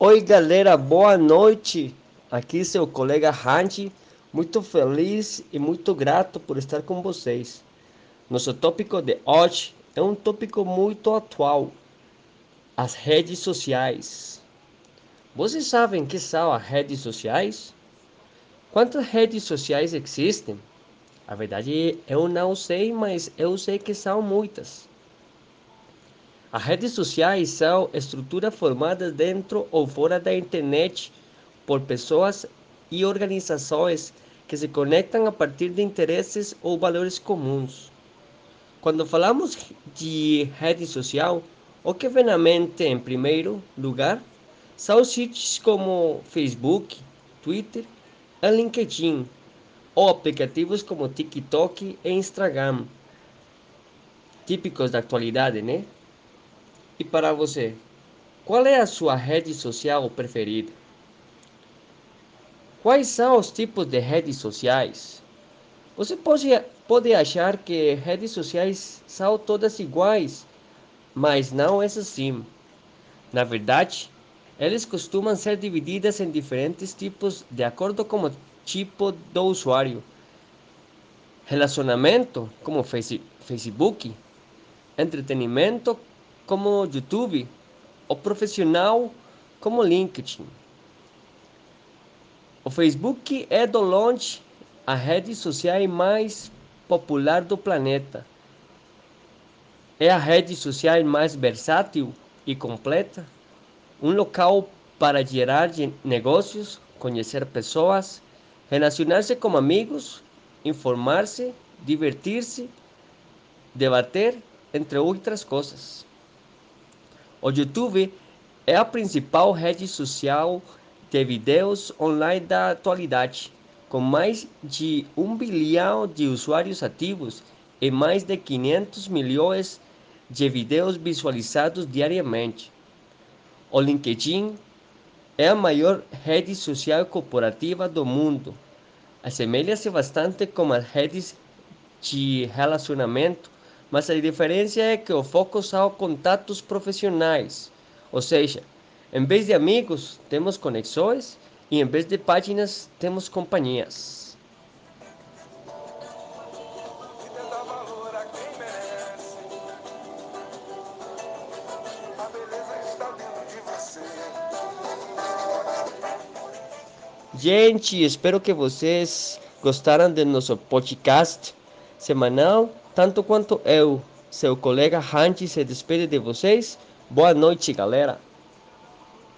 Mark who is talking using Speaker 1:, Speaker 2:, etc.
Speaker 1: Oi galera, boa noite. Aqui seu colega Randy, muito feliz e muito grato por estar com vocês. Nosso tópico de hoje é um tópico muito atual: as redes sociais. Vocês sabem que são as redes sociais? Quantas redes sociais existem? A verdade eu não sei, mas eu sei que são muitas. As redes sociais são estruturas formadas dentro ou fora da internet por pessoas e organizações que se conectam a partir de interesses ou valores comuns. Quando falamos de rede social, o que vem à mente em primeiro lugar são sítios como Facebook, Twitter e LinkedIn, ou aplicativos como TikTok e Instagram, típicos da atualidade, né? E para você, qual é a sua rede social preferida? Quais são os tipos de redes sociais? Você pode, pode achar que redes sociais são todas iguais, mas não é assim. Na verdade, elas costumam ser divididas em diferentes tipos de acordo com o tipo do usuário. Relacionamento, como Facebook, entretenimento, como YouTube, o profissional como LinkedIn. O Facebook é do longe a rede social mais popular do planeta. É a rede social mais versátil e completa, um local para gerar negócios, conhecer pessoas, relacionar-se com amigos, informar-se, divertir-se, debater, entre outras coisas. O YouTube é a principal rede social de vídeos online da atualidade, com mais de um bilhão de usuários ativos e mais de 500 milhões de vídeos visualizados diariamente. O LinkedIn é a maior rede social corporativa do mundo. Assemelha-se bastante com as redes de relacionamento mas a diferença é que o foco são contatos profissionais, ou seja, em vez de amigos, temos conexões e em vez de páginas, temos companhias. Gente, espero que vocês gostaram do nosso podcast semanal tanto quanto eu, seu colega Randy, se despede de vocês. Boa noite, galera.